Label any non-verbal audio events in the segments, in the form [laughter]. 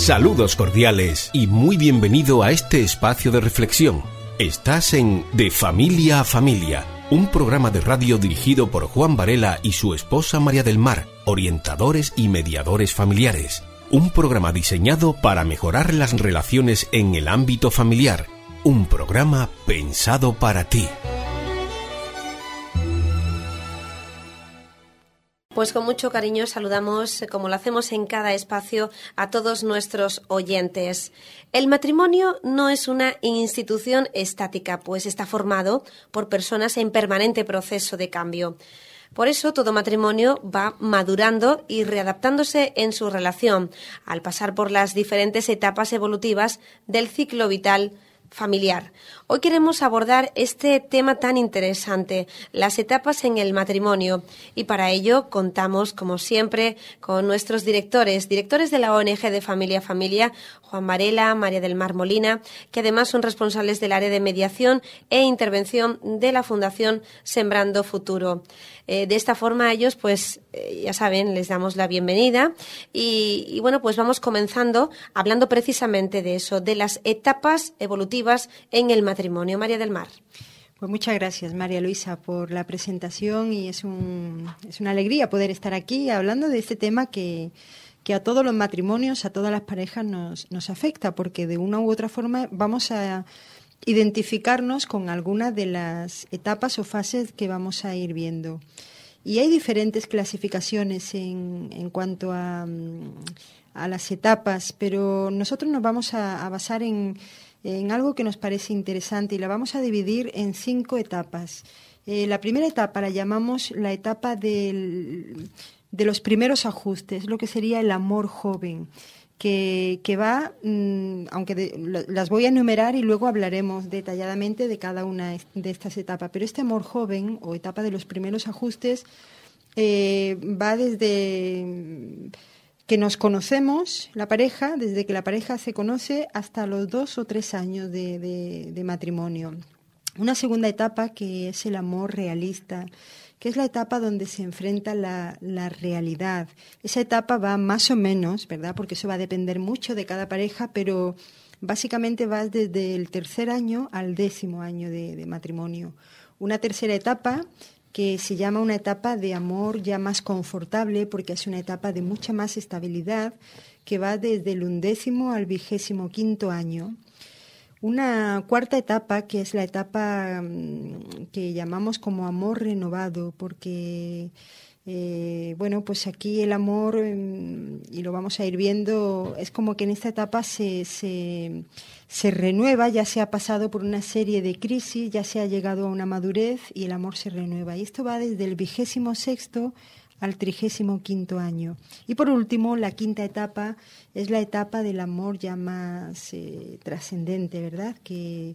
Saludos cordiales y muy bienvenido a este espacio de reflexión. Estás en De Familia a Familia, un programa de radio dirigido por Juan Varela y su esposa María del Mar, orientadores y mediadores familiares. Un programa diseñado para mejorar las relaciones en el ámbito familiar. Un programa pensado para ti. Pues con mucho cariño saludamos, como lo hacemos en cada espacio, a todos nuestros oyentes. El matrimonio no es una institución estática, pues está formado por personas en permanente proceso de cambio. Por eso todo matrimonio va madurando y readaptándose en su relación, al pasar por las diferentes etapas evolutivas del ciclo vital familiar. Hoy queremos abordar este tema tan interesante, las etapas en el matrimonio, y para ello contamos, como siempre, con nuestros directores, directores de la ONG de Familia a Familia, Juan Marela, María del Mar Molina, que además son responsables del área de mediación e intervención de la Fundación Sembrando Futuro. Eh, de esta forma ellos, pues, eh, ya saben, les damos la bienvenida y bueno, pues vamos comenzando hablando precisamente de eso, de las etapas evolutivas en el matrimonio. María del Mar. Pues muchas gracias, María Luisa, por la presentación y es, un, es una alegría poder estar aquí hablando de este tema que, que a todos los matrimonios, a todas las parejas nos, nos afecta, porque de una u otra forma vamos a identificarnos con algunas de las etapas o fases que vamos a ir viendo. Y hay diferentes clasificaciones en, en cuanto a, a, las etapas, pero nosotros nos vamos a, a basar en, en, algo que nos parece interesante y la vamos a dividir en cinco etapas. Eh, la primera etapa la llamamos la etapa del, de los primeros ajustes, lo que sería el amor joven que, que va, mmm, aunque de, las voy a enumerar y luego hablaremos detalladamente de cada una de estas etapas, pero este amor joven o etapa de los primeros ajustes eh, va desde que nos conocemos, la pareja, desde que la pareja se conoce hasta los dos o tres años de, de, matrimonio. Una segunda etapa que es el amor realista, que es la etapa donde se enfrenta la, la, realidad. Esa etapa va más o menos, ¿verdad? Porque eso va a depender mucho de cada pareja, pero básicamente va desde el tercer año al décimo año de matrimonio. Una tercera etapa que se llama una etapa de amor ya más confortable, porque es una etapa de mucha más estabilidad, que va desde el undécimo al vigésimo quinto año. Una cuarta etapa, que es la etapa mm, que llamamos como amor renovado, porque, eh, bueno, pues aquí el amor, mm, y lo vamos a ir viendo, es como que en esta etapa se, se, se renueva, ya se ha pasado por una serie de crisis, ya se ha llegado a una madurez y el amor se renueva. Y esto va desde el vigésimo sexto al trigésimo quinto año. Y por último, la quinta etapa es la etapa del amor ya más eh, trascendente, ¿verdad? Que,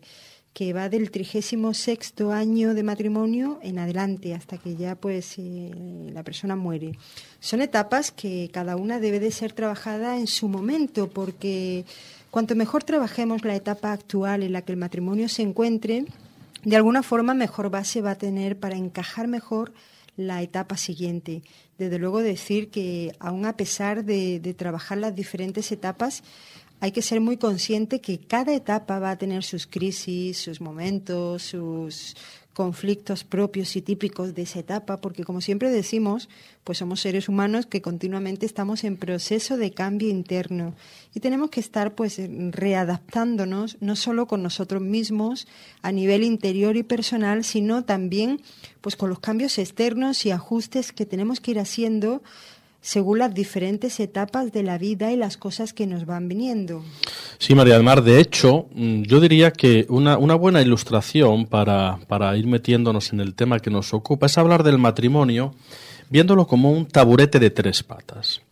que va del trigésimo sexto año de matrimonio en adelante hasta que ya pues eh, la persona muere. Son etapas que cada una debe de ser trabajada en su momento porque cuanto mejor trabajemos la etapa actual en la que el matrimonio se encuentre, de alguna forma mejor base va a tener para encajar mejor la etapa siguiente. Desde luego decir que aún a pesar de trabajar las diferentes etapas, hay que ser muy consciente que cada etapa va a tener sus crisis, sus momentos, sus conflictos propios y típicos de esa etapa, porque como siempre decimos, pues somos seres humanos que continuamente estamos en proceso de cambio interno y tenemos que estar pues readaptándonos no solo con nosotros mismos a nivel interior y personal, sino también pues con los cambios externos y ajustes que tenemos que ir haciendo según las diferentes etapas de la vida y las cosas que nos van viniendo. Sí, María del Mar, de hecho, mm, yo diría que una, una buena ilustración para, para, ir metiéndonos en el tema que nos ocupa es hablar del matrimonio viéndolo como un taburete de tres patas.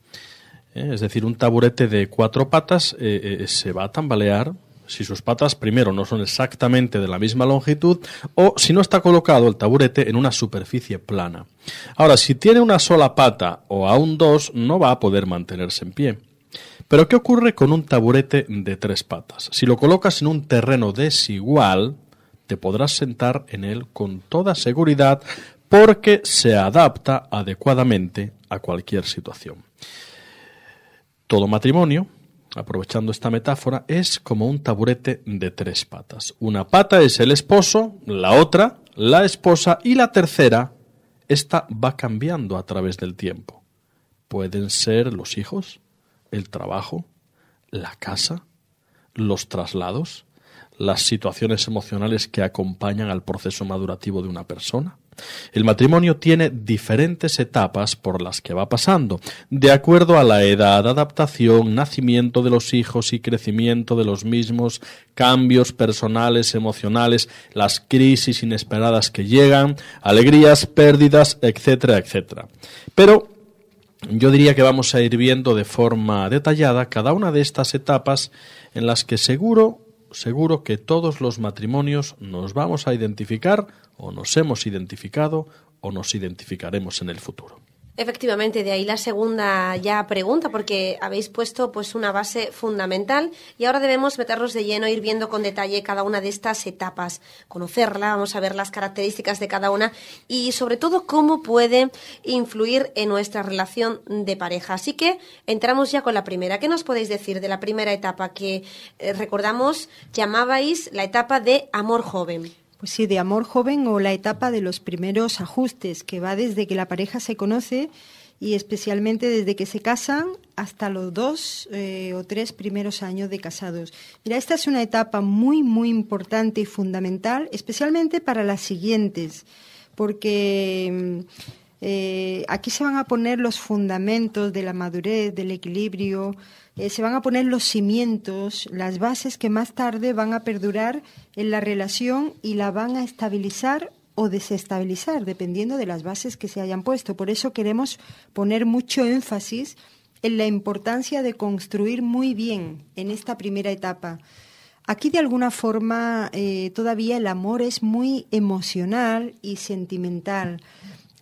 ¿Eh? Es decir, un taburete de cuatro patas eh, eh, se va a tambalear si sus patas primero no son exactamente de la misma longitud o si no está colocado el taburete en una superficie plana. Ahora, si tiene una sola pata o aún dos, no va a poder mantenerse en pie. Pero ¿qué ocurre con un taburete de tres patas? Si lo colocas en un terreno desigual, te podrás sentar en él con toda seguridad porque se adapta adecuadamente a cualquier situación. Todo matrimonio aprovechando esta metáfora, es como un taburete de tres patas. Una pata es el esposo, la otra, la esposa y la tercera, esta va cambiando a través del tiempo. Pueden ser los hijos, el trabajo, la casa, los traslados, las situaciones emocionales que acompañan al proceso madurativo de una persona. El matrimonio tiene diferentes etapas por las que va pasando, de acuerdo a la edad, adaptación, nacimiento de los hijos y crecimiento de los mismos, cambios personales, emocionales, las crisis inesperadas que llegan, alegrías, pérdidas, etcétera, etcétera. Pero yo diría que vamos a ir viendo de forma detallada cada una de estas etapas en las que seguro seguro que todos los matrimonios nos vamos a identificar o nos hemos identificado o nos identificaremos en el futuro. Efectivamente, de ahí la segunda ya pregunta, porque habéis puesto pues una base fundamental y ahora debemos meternos de lleno, ir viendo con detalle cada una de estas etapas, conocerla, vamos a ver las características de cada una y sobre todo cómo puede influir en nuestra relación de pareja. Así que entramos ya con la primera. ¿Qué nos podéis decir de la primera etapa que eh, recordamos llamabais la etapa de amor joven? Pues sí, de amor joven o la etapa de los primeros ajustes, que va desde que la pareja se conoce y especialmente desde que se casan hasta los dos eh, o tres primeros años de casados. Mira, esta es una etapa muy, muy importante y fundamental, especialmente para las siguientes, porque mm, eh, aquí se van a poner los fundamentos de la madurez, del equilibrio, eh, se van a poner los cimientos, las bases que más tarde van a perdurar en la relación y la van a estabilizar o desestabilizar, dependiendo de las bases que se hayan puesto. Por eso queremos poner mucho énfasis en la importancia de construir muy bien en esta primera etapa. Aquí de alguna forma eh, todavía el amor es muy emocional y sentimental.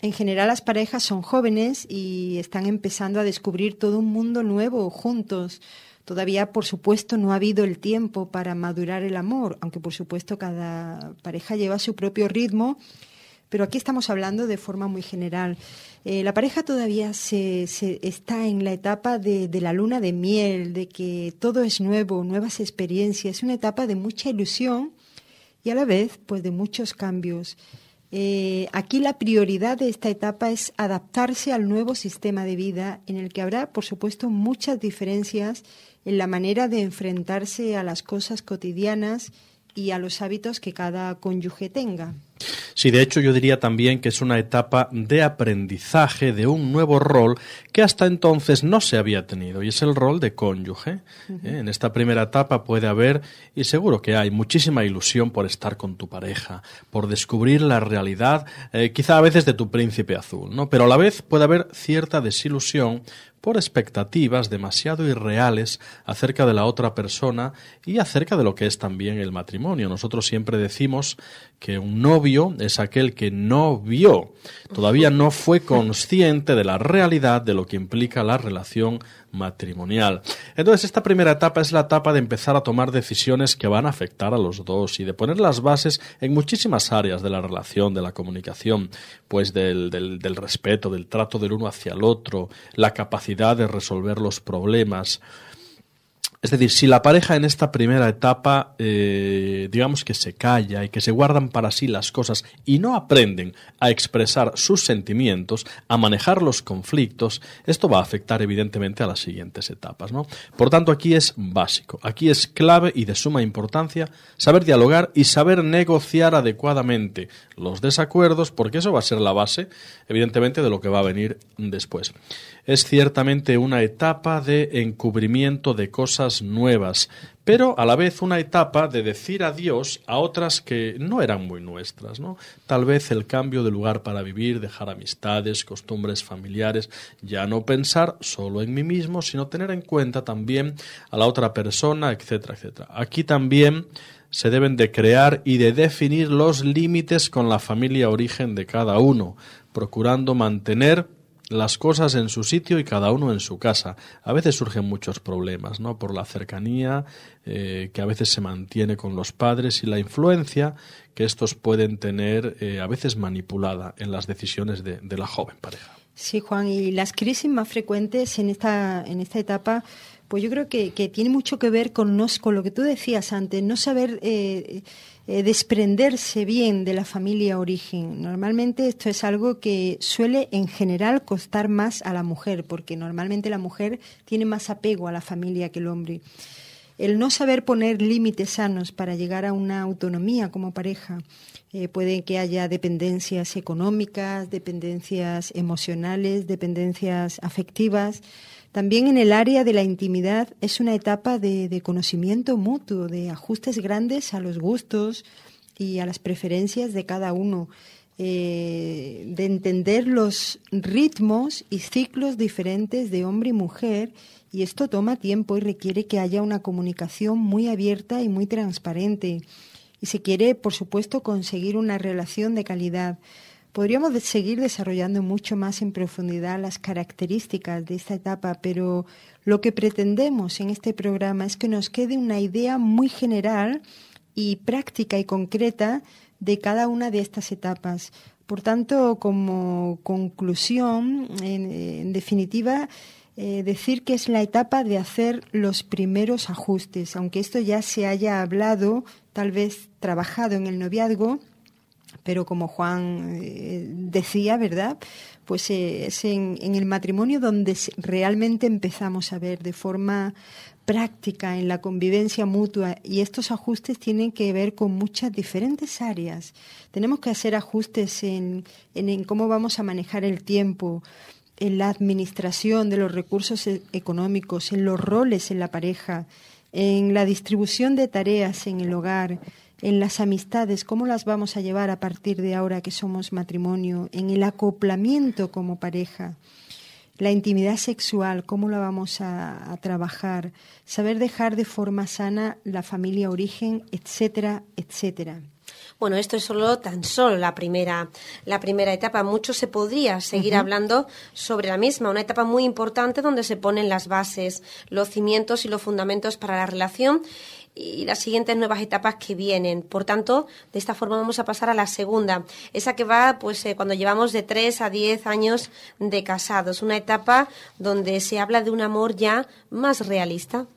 En general las parejas son jóvenes y están empezando a descubrir todo un mundo nuevo juntos. Todavía, por supuesto, no ha habido el tiempo para madurar el amor, aunque por supuesto cada pareja lleva su propio ritmo, pero aquí estamos hablando de forma muy general. Eh, la pareja todavía se, está en la etapa de, de la luna de miel, de que todo es nuevo, nuevas experiencias, una etapa de mucha ilusión y a la vez pues de muchos cambios. Eh, aquí la prioridad de esta etapa es adaptarse al nuevo sistema de vida en el que habrá, por supuesto, muchas diferencias en la manera de enfrentarse a las cosas cotidianas y a los hábitos que cada cónyuge tenga. Sí, de hecho yo diría también que es una etapa de aprendizaje de un nuevo rol que hasta entonces no se había tenido y es el rol de cónyuge. ¿eh? En esta primera etapa puede haber, y seguro que hay, muchísima ilusión por estar con tu pareja, por descubrir la realidad, eh, quizá a veces de tu príncipe azul, ¿no? Pero a la vez puede haber cierta desilusión por expectativas demasiado irreales acerca de la otra persona y acerca de lo que es también el matrimonio. Nosotros siempre decimos que un novio es aquel que no vio, todavía no fue consciente de la realidad de lo que implica la relación matrimonial. Entonces, esta primera etapa es la etapa de empezar a tomar decisiones que van a afectar a los dos y de poner las bases en muchísimas áreas de la relación, de la comunicación, pues del, del, del respeto, del trato del uno hacia el otro, la capacidad de resolver los problemas, es decir, si la pareja en esta primera etapa, eh, digamos que se calla y que se guardan para sí las cosas y no aprenden a expresar sus sentimientos, a manejar los conflictos, esto va a afectar evidentemente a las siguientes etapas. ¿no? Por tanto, aquí es básico, aquí es clave y de suma importancia saber dialogar y saber negociar adecuadamente los desacuerdos, porque eso va a ser la base, evidentemente, de lo que va a venir después es ciertamente una etapa de encubrimiento de cosas nuevas, pero a la vez una etapa de decir adiós a otras que no eran muy nuestras, ¿no? Tal vez el cambio de lugar para vivir, dejar amistades, costumbres familiares, ya no pensar solo en mí mismo, sino tener en cuenta también a la otra persona, etcétera, etcétera. Aquí también se deben de crear y de definir los límites con la familia origen de cada uno, procurando mantener las cosas en su sitio y cada uno en su casa. A veces surgen muchos problemas, ¿no? Por la cercanía eh, que a veces se mantiene con los padres y la influencia que estos pueden tener eh, a veces manipulada en las decisiones de, de la joven pareja. Sí, Juan, y las crisis más frecuentes en esta, en esta etapa, pues yo creo que, tiene mucho que ver con, nos, con lo que tú decías antes, no saber eh, eh, desprenderse bien de la familia origen. Normalmente esto es algo que suele en general costar más a la mujer, porque normalmente la mujer tiene más apego a la familia que el hombre. El no saber poner límites sanos para llegar a una autonomía como pareja, eh, puede que haya dependencias económicas, dependencias emocionales, dependencias afectivas. También en el área de la intimidad es una etapa de, conocimiento mutuo, de ajustes grandes a los gustos y a las preferencias de cada uno, eh, de entender los ritmos y ciclos diferentes de hombre y mujer y esto toma tiempo y requiere que haya una comunicación muy abierta y muy transparente. Y se quiere, por supuesto, conseguir una relación de calidad. Podríamos seguir desarrollando mucho más en profundidad las características de esta etapa, pero lo que pretendemos en este programa es que nos quede una idea muy general y práctica y concreta de cada una de estas etapas. Por tanto, como conclusión, en, definitiva, eh, decir que es la etapa de hacer los primeros ajustes, aunque esto ya se haya hablado, tal vez trabajado en el noviazgo, pero como Juan eh, decía, ¿verdad? Pues eh, es en, el matrimonio donde realmente empezamos a ver de forma práctica en la convivencia mutua y estos ajustes tienen que ver con muchas diferentes áreas. Tenemos que hacer ajustes en, en cómo vamos a manejar el tiempo, en la administración de los recursos e-, económicos, en los roles en la pareja, en la distribución de tareas en el hogar, en las amistades, cómo las vamos a llevar a partir de ahora que somos matrimonio, en el acoplamiento como pareja, la intimidad sexual, cómo la vamos a, trabajar, saber dejar de forma sana la familia origen, etcétera, etcétera. Bueno, esto es solo tan solo la primera, la primera etapa. Mucho se podría seguir hablando sobre la misma, una etapa muy importante donde se ponen las bases, los cimientos y los fundamentos para la relación y las siguientes nuevas etapas que vienen. Por tanto, de esta forma vamos a pasar a la segunda, esa que va pues eh, cuando llevamos de 3 a 10 años de casados, una etapa donde se habla de un amor ya más realista.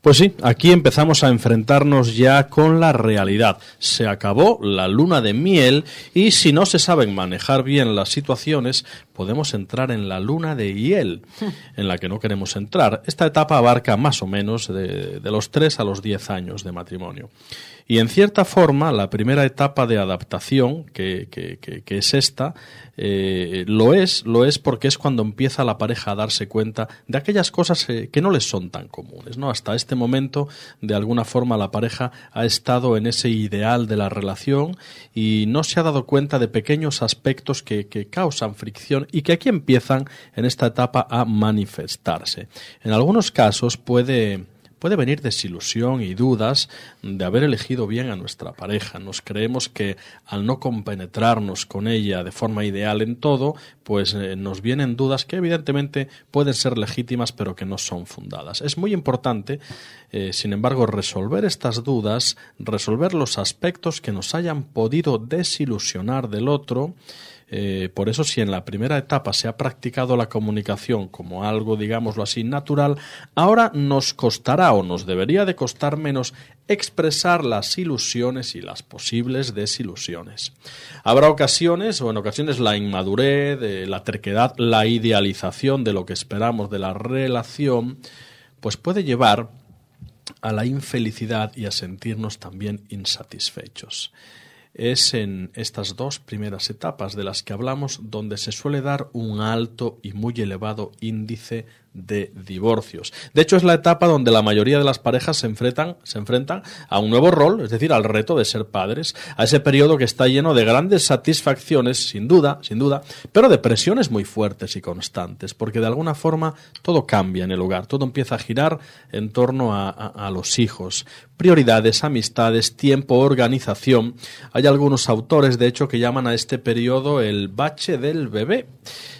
Pues sí, aquí empezamos a enfrentarnos ya con la realidad. Se acabó la luna de miel y si no se saben manejar bien las situaciones, podemos entrar en la luna de hiel, [laughs] en la que no queremos entrar. Esta etapa abarca más o menos de, los 3 a los 10 años de matrimonio. Y en cierta forma, la primera etapa de adaptación, que, que, es esta, eh, lo es, lo es porque es cuando empieza la pareja a darse cuenta de aquellas cosas eh, que no les son tan comunes. ¿no? Hasta este momento, de alguna forma, la pareja ha estado en ese ideal de la relación y no se ha dado cuenta de pequeños aspectos que, que causan fricción y que aquí empiezan en esta etapa a manifestarse. En algunos casos puede puede venir desilusión y dudas de haber elegido bien a nuestra pareja. Nos creemos que al no compenetrarnos con ella de forma ideal en todo, pues eh, nos vienen dudas que evidentemente pueden ser legítimas pero que no son fundadas. Es muy importante, eh, sin embargo, resolver estas dudas, resolver los aspectos que nos hayan podido desilusionar del otro, eh, por eso, si en la primera etapa se ha practicado la comunicación como algo, digámoslo así, natural, ahora nos costará o nos debería de costar menos expresar las ilusiones y las posibles desilusiones. Habrá ocasiones, o en ocasiones la inmadurez, eh, la terquedad, la idealización de lo que esperamos de la relación, pues puede llevar a la infelicidad y a sentirnos también insatisfechos es en estas dos primeras etapas de las que hablamos donde se suele dar un alto y muy elevado índice de divorcios. De hecho, es la etapa donde la mayoría de las parejas se enfrentan, se enfrentan a un nuevo rol, es decir, al reto de ser padres, a ese periodo que está lleno de grandes satisfacciones, sin duda, sin duda, pero de presiones muy fuertes y constantes, porque de alguna forma todo cambia en el hogar, todo empieza a girar en torno a, a los hijos. prioridades, amistades, tiempo, organización. Hay algunos autores, de hecho, que llaman a este periodo el bache del bebé.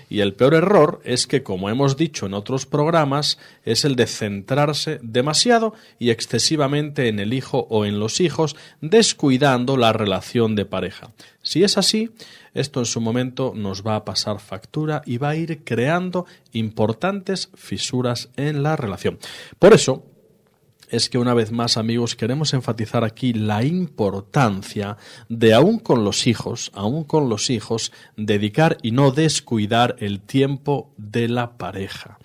Y el peor error es que, como hemos dicho en otros programas, es el de centrarse demasiado y excesivamente en el hijo o en los hijos, descuidando la relación de pareja. Si es así, esto en su momento nos va a pasar factura y va a ir creando importantes fisuras en la relación. Por eso, es que una vez más, amigos, queremos enfatizar aquí la importancia de aún con los hijos, aún con los hijos, dedicar y no descuidar el tiempo de la pareja.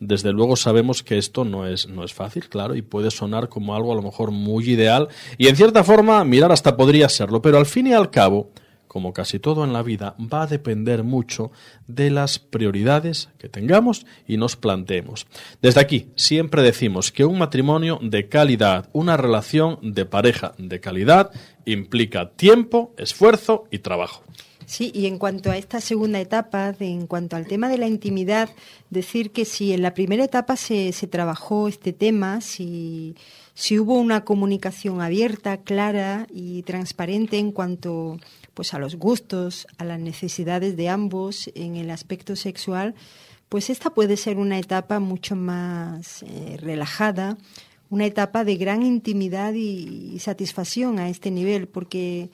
Desde luego sabemos que esto no es, no es fácil, claro, y puede sonar como algo a lo mejor muy ideal, y en cierta forma, mirar hasta podría serlo, pero al fin y al cabo, como casi todo en la vida, va a depender mucho de las prioridades que tengamos y nos planteemos. Desde aquí, siempre decimos que un matrimonio de calidad, una relación de pareja de calidad, implica tiempo, esfuerzo y trabajo. Sí, y en cuanto a esta segunda etapa, en cuanto al tema de la intimidad, decir que si en la primera etapa se, se trabajó este tema, si, si hubo una comunicación abierta, clara y transparente en cuanto pues a los gustos, a las necesidades de ambos en el aspecto sexual, pues esta puede ser una etapa mucho más eh, relajada, una etapa de gran intimidad y, satisfacción a este nivel, porque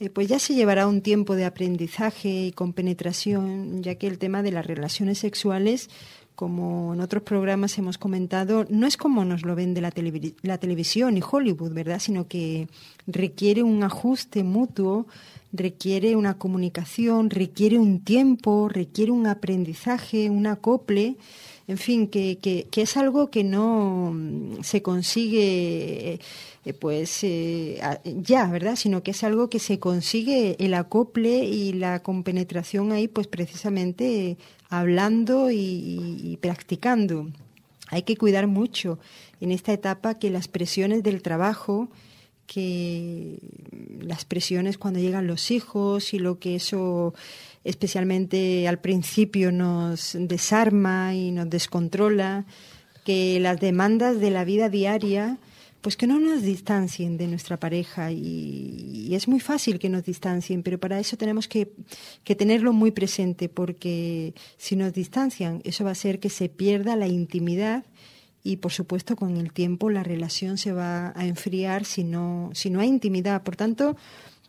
eh, pues ya se llevará un tiempo de aprendizaje y compenetración, ya que el tema de las relaciones sexuales como en otros programas hemos comentado, no es como nos lo vende la, la televisión y Hollywood, ¿verdad? Sino que requiere un ajuste mutuo requiere una comunicación, requiere un tiempo, requiere un aprendizaje, un acople, en fin, que, que, es algo que no mm, se consigue eh, pues eh, ya, ¿verdad? Sino que es algo que se consigue el acople y la compenetración ahí, pues precisamente hablando y practicando. Hay que cuidar mucho en esta etapa que las presiones del trabajo, que las presiones cuando llegan los hijos y lo que eso especialmente al principio nos desarma y nos descontrola, que las demandas de la vida diaria pues que no nos distancien de nuestra pareja y, es muy fácil que nos distancien, pero para eso tenemos que, que, tenerlo muy presente porque si nos distancian eso va a hacer que se pierda la intimidad y por supuesto con el tiempo la relación se va a enfriar si no, si no hay intimidad. Por tanto,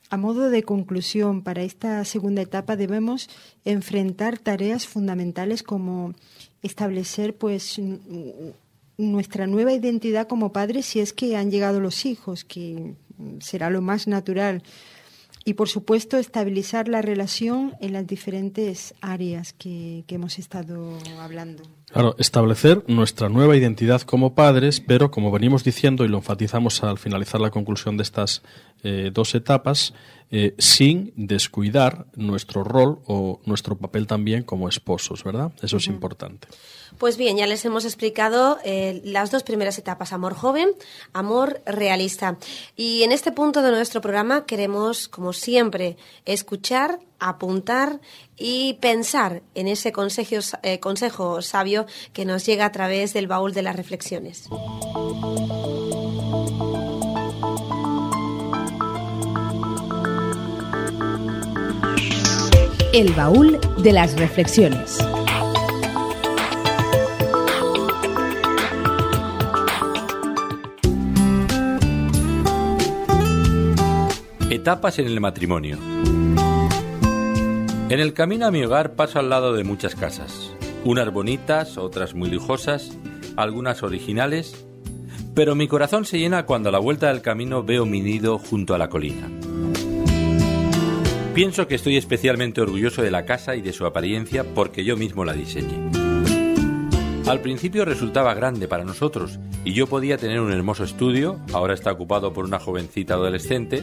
a modo de conclusión para esta segunda etapa debemos enfrentar tareas fundamentales como establecer pues nuestra nueva identidad como padres si es que han llegado los hijos, que será lo más natural y por supuesto estabilizar la relación en las diferentes áreas que, hemos estado hablando. Claro, establecer nuestra nueva identidad como padres, pero como venimos diciendo y lo enfatizamos al finalizar la conclusión de estas eh, dos etapas, eh, sin descuidar nuestro rol o nuestro papel también como esposos, ¿verdad? Eso es importante. Pues bien, ya les hemos explicado eh, las dos primeras etapas, amor joven, amor realista. Y en este punto de nuestro programa queremos, como siempre, escuchar, apuntar y pensar en ese consejo, eh, consejo sabio que nos llega a través del baúl de las reflexiones. El baúl de las reflexiones. Etapas en el matrimonio. En el camino a mi hogar paso al lado de muchas casas, unas bonitas, otras muy lujosas, algunas originales, pero mi corazón se llena cuando a la vuelta del camino veo mi nido junto a la colina. Pienso que estoy especialmente orgulloso de la casa y de su apariencia porque yo mismo la diseñé. Al principio resultaba grande para nosotros y yo podía tener un hermoso estudio, ahora está ocupado por una jovencita adolescente,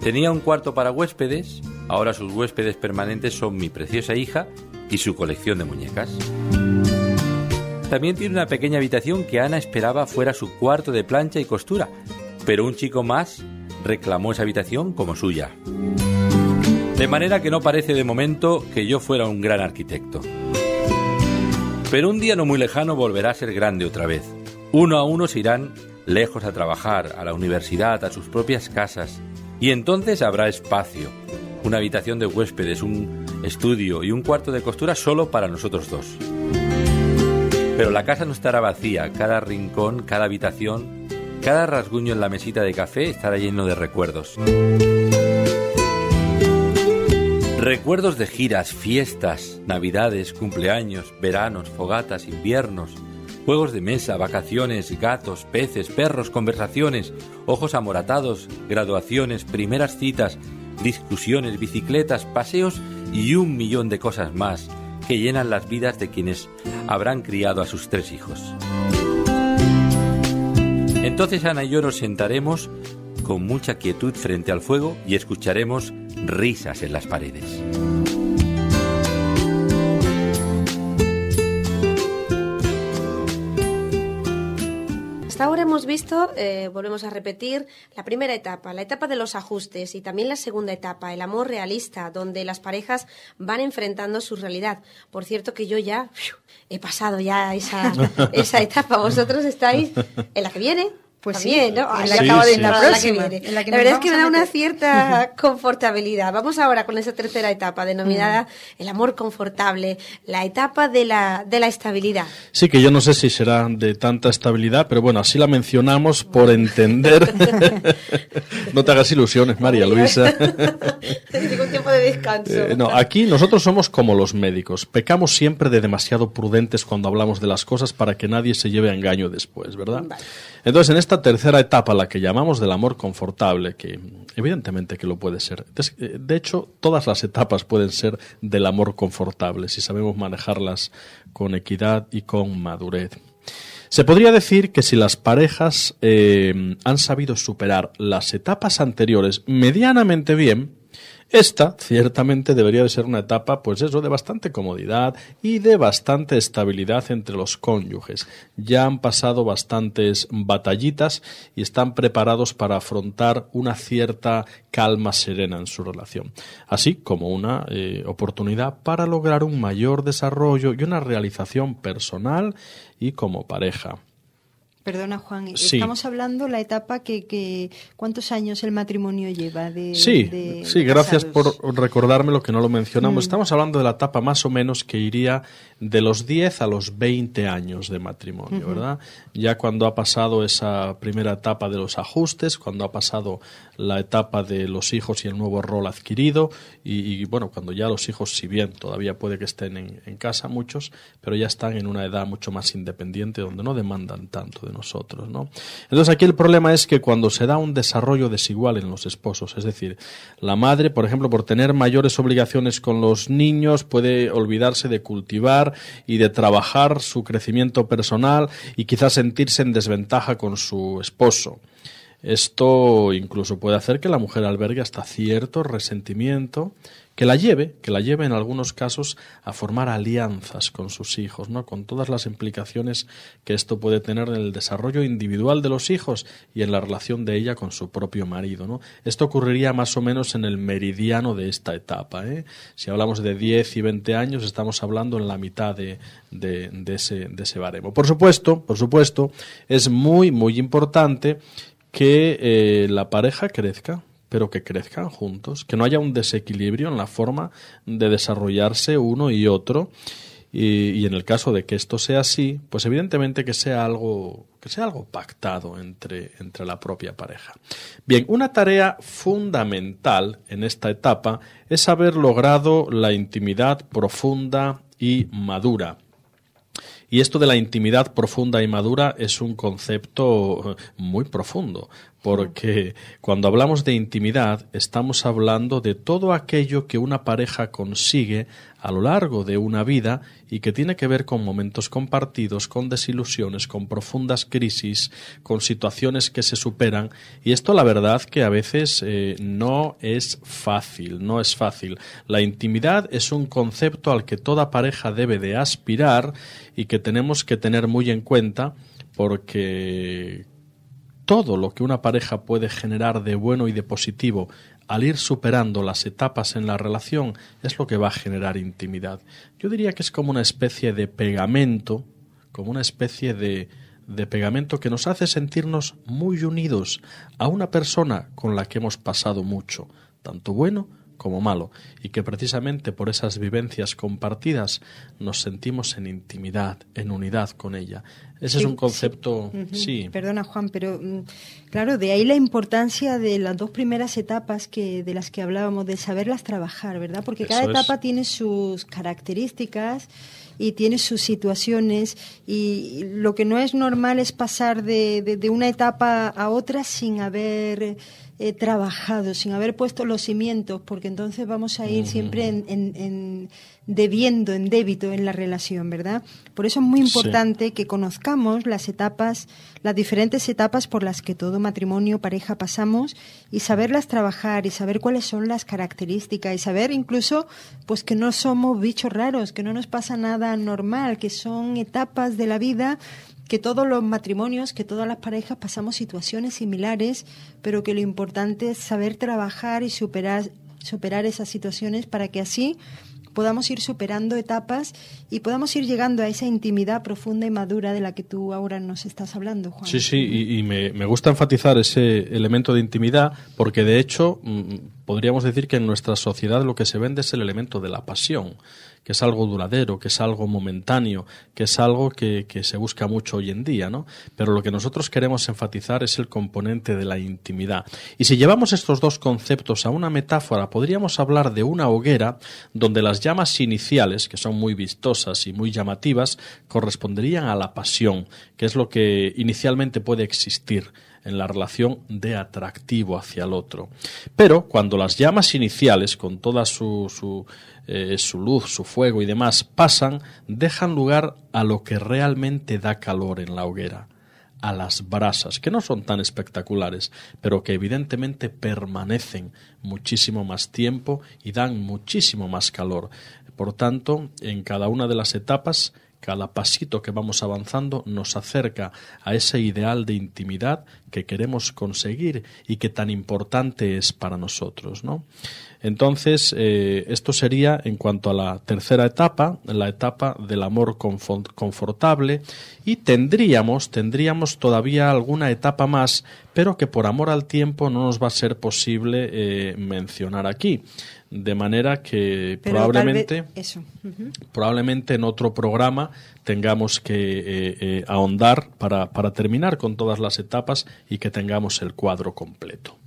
tenía un cuarto para huéspedes, ahora sus huéspedes permanentes son mi preciosa hija y su colección de muñecas. También tiene una pequeña habitación que Ana esperaba fuera su cuarto de plancha y costura, pero un chico más reclamó esa habitación como suya. De manera que no parece de momento que yo fuera un gran arquitecto. Pero un día no muy lejano volverá a ser grande otra vez. Uno a uno se irán lejos a trabajar, a la universidad, a sus propias casas. Y entonces habrá espacio, una habitación de huéspedes, un estudio y un cuarto de costura solo para nosotros dos. Pero la casa no estará vacía, cada rincón, cada habitación, cada rasguño en la mesita de café estará lleno de recuerdos. Recuerdos de giras, fiestas, navidades, cumpleaños, veranos, fogatas, inviernos, juegos de mesa, vacaciones, gatos, peces, perros, conversaciones, ojos amoratados, graduaciones, primeras citas, discusiones, bicicletas, paseos y un millón de cosas más que llenan las vidas de quienes habrán criado a sus tres hijos. Entonces Ana y yo nos sentaremos con mucha quietud frente al fuego y escucharemos risas en las paredes. Hasta ahora hemos visto, eh, volvemos a repetir, la primera etapa, la etapa de los ajustes y también la segunda etapa, el amor realista, donde las parejas van enfrentando su realidad. Por cierto que yo ya he pasado ya esa, [laughs] esa etapa, vosotros estáis en la que viene, pues sí, ¿no? En la, acabo de la, próxima, que viene. la, verdad es que me da una cierta [laughs] confortabilidad. Vamos ahora con esa tercera etapa denominada mm. el amor confortable, la etapa de la, de la estabilidad. Sí, que yo no sé si será de tanta estabilidad, pero bueno, así la mencionamos por entender. [laughs] no te hagas ilusiones, María Luisa. [laughs] Ningún tiempo de descanso. Eh, no, aquí nosotros somos como los médicos. Pecamos siempre de demasiado prudentes cuando hablamos de las cosas para que nadie se lleve a engaño después, ¿verdad? Vale. Entonces, en esta tercera etapa, la que llamamos del amor confortable, que evidentemente que lo puede ser. De hecho, todas las etapas pueden ser del amor confortable si sabemos manejarlas con equidad y con madurez. Se podría decir que si las parejas eh, han sabido superar las etapas anteriores medianamente bien, esta, ciertamente, debería de ser una etapa, pues eso, de bastante comodidad y de bastante estabilidad entre los cónyuges. Ya han pasado bastantes batallitas y están preparados para afrontar una cierta calma serena en su relación, así como una eh, oportunidad para lograr un mayor desarrollo y una realización personal y como pareja. Perdona, Juan, estamos hablando la etapa que, que, ¿Cuántos años el matrimonio lleva? De, sí, sí, gracias por recordarme lo que no lo mencionamos. Mm. Estamos hablando de la etapa más o menos que iría de los 10 a los 20 años de matrimonio, ¿verdad? Ya cuando ha pasado esa primera etapa de los ajustes, cuando ha pasado la etapa de los hijos y el nuevo rol adquirido, y, bueno, cuando ya los hijos, si bien todavía puede que estén en, en casa muchos, pero ya están en una edad mucho más independiente donde no demandan tanto nosotros, ¿no? Entonces aquí el problema es que cuando se da un desarrollo desigual en los esposos, es decir, la madre, por ejemplo, por tener mayores obligaciones con los niños, puede olvidarse de cultivar y de trabajar su crecimiento personal y quizás sentirse en desventaja con su esposo. Esto incluso puede hacer que la mujer albergue hasta cierto resentimiento que la lleve, que la lleve en algunos casos a formar alianzas con sus hijos, ¿no? Con todas las implicaciones que esto puede tener en el desarrollo individual de los hijos y en la relación de ella con su propio marido, ¿no? Esto ocurriría más o menos en el meridiano de esta etapa, ¿eh? Si hablamos de 10 y 20 años, estamos hablando en la mitad de, de, ese, de ese baremo. Por supuesto, por supuesto, es muy, muy importante que eh, la pareja crezca, pero que crezcan juntos, que no haya un desequilibrio en la forma de desarrollarse uno y otro. Y, en el caso de que esto sea así, pues evidentemente que sea algo, que sea algo pactado entre, entre la propia pareja. Bien, una tarea fundamental en esta etapa es haber logrado la intimidad profunda y madura. Y esto de la intimidad profunda y madura es un concepto muy profundo, porque cuando hablamos de intimidad estamos hablando de todo aquello que una pareja consigue a lo largo de una vida y que tiene que ver con momentos compartidos, con desilusiones, con profundas crisis, con situaciones que se superan y esto la verdad que a veces eh, no es fácil, no es fácil. La intimidad es un concepto al que toda pareja debe de aspirar y que tenemos que tener muy en cuenta porque todo lo que una pareja puede generar de bueno y de positivo al ir superando las etapas en la relación es lo que va a generar intimidad. Yo diría que es como una especie de pegamento, como una especie de, de pegamento que nos hace sentirnos muy unidos a una persona con la que hemos pasado mucho, tanto bueno como malo, y que precisamente por esas vivencias compartidas nos sentimos en intimidad, en unidad con ella. Ese es un concepto, sí. Perdona Juan, pero mm, claro, de ahí la importancia de las dos primeras etapas que de las que hablábamos, de saberlas trabajar, ¿verdad? Porque cada etapa tiene sus características y tiene sus situaciones y lo que no es normal es pasar de, de una etapa a otra sin haber trabajado, sin haber puesto los cimientos, porque entonces vamos a ir siempre en, debiendo, en débito en la relación, ¿verdad? Por eso es muy importante que conozcamos las etapas, las diferentes etapas por las que todo matrimonio, pareja pasamos y saberlas trabajar y saber cuáles son las características y saber incluso pues que no somos bichos raros, que no nos pasa nada normal, que son etapas de la vida que todos los matrimonios, que todas las parejas pasamos situaciones similares, pero que lo importante es saber trabajar y superar, superar esas situaciones para que así podamos ir superando etapas y podamos ir llegando a esa intimidad profunda y madura de la que tú ahora nos estás hablando, Juan. Sí, sí, y, me, me, gusta enfatizar ese elemento de intimidad porque de hecho mm, podríamos decir que en nuestra sociedad lo que se vende es el elemento de la pasión que es algo duradero, que es algo momentáneo, que es algo que, se busca mucho hoy en día, ¿no? Pero lo que nosotros queremos enfatizar es el componente de la intimidad. Y si llevamos estos dos conceptos a una metáfora, podríamos hablar de una hoguera donde las llamas iniciales, que son muy vistosas y muy llamativas, corresponderían a la pasión, que es lo que inicialmente puede existir en la relación de atractivo hacia el otro. Pero cuando las llamas iniciales, con toda su, su, eh, su luz, su fuego y demás, pasan, dejan lugar a lo que realmente da calor en la hoguera a las brasas, que no son tan espectaculares, pero que evidentemente permanecen muchísimo más tiempo y dan muchísimo más calor. Por tanto, en cada una de las etapas cada pasito que vamos avanzando nos acerca a ese ideal de intimidad que queremos conseguir y que tan importante es para nosotros, ¿no? Entonces, eh, esto sería en cuanto a la tercera etapa, la etapa del amor confortable, y tendríamos, tendríamos todavía alguna etapa más, pero que por amor al tiempo no nos va a ser posible eh, mencionar aquí de manera que probablemente probablemente en otro programa tengamos que eh, eh, ahondar para, para terminar con todas las etapas y que tengamos el cuadro completo.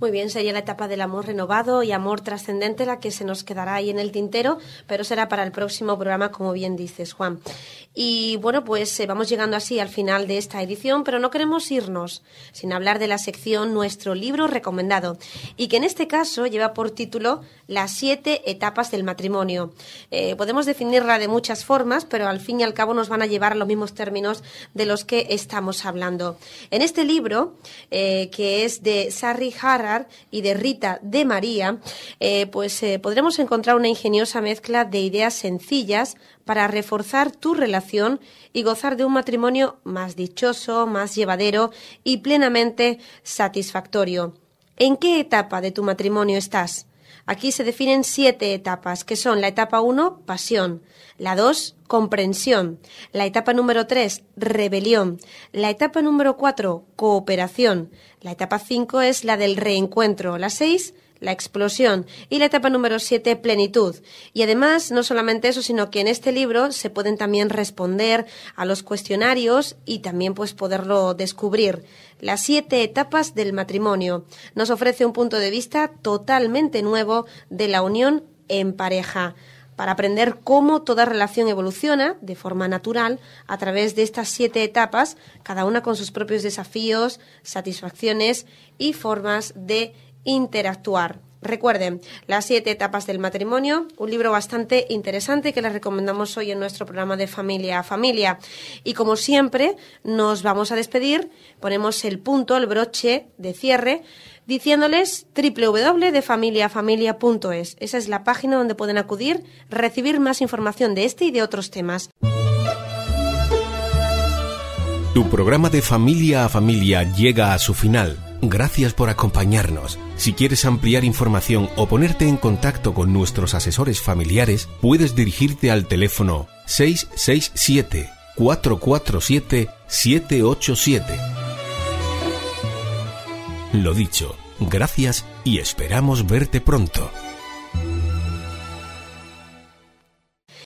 Muy bien, sería la etapa del amor renovado y amor trascendente la que se nos quedará ahí en el tintero, pero será para el próximo programa, como bien dices, Juan. Y bueno, pues eh, vamos llegando así al final de esta edición, pero no queremos irnos sin hablar de la sección Nuestro libro recomendado, y que en este caso lleva por título Las siete etapas del matrimonio. Eh, podemos definirla de muchas formas, pero al fin y al cabo nos van a llevar a los mismos términos de los que estamos hablando. En este libro, eh, que es de Sarri Y de Rita de María, eh, pues eh, podremos encontrar una ingeniosa mezcla de ideas sencillas para reforzar tu relación y gozar de un matrimonio más dichoso, más llevadero y plenamente satisfactorio. ¿En qué etapa de tu matrimonio estás? Aquí se definen siete etapas, que son la etapa 1, pasión, la 2, comprensión, la etapa número 3, rebelión, la etapa número 4, cooperación, la etapa 5 es la del reencuentro, la 6, la explosión y la etapa número 7, plenitud. Y además, no solamente eso, sino que en este libro se pueden también responder a los cuestionarios y también pues poderlo descubrir. Las siete etapas del matrimonio nos ofrece un punto de vista totalmente nuevo de la unión en pareja para aprender cómo toda relación evoluciona de forma natural a través de estas siete etapas, cada una con sus propios desafíos, satisfacciones y formas de interactuar. Recuerden, las siete etapas del matrimonio, un libro bastante interesante que les recomendamos hoy en nuestro programa de Familia a Familia. Y como siempre, nos vamos a despedir, ponemos el punto, el broche de cierre, diciéndoles www.defamiliafamilia.es. Esa es la página donde pueden acudir, recibir más información de este y de otros temas. Tu programa de Familia a Familia llega a su final. Gracias por acompañarnos. Si quieres ampliar información o ponerte en contacto con nuestros asesores familiares, puedes dirigirte al teléfono 667 447-787. Lo dicho, gracias y esperamos verte pronto.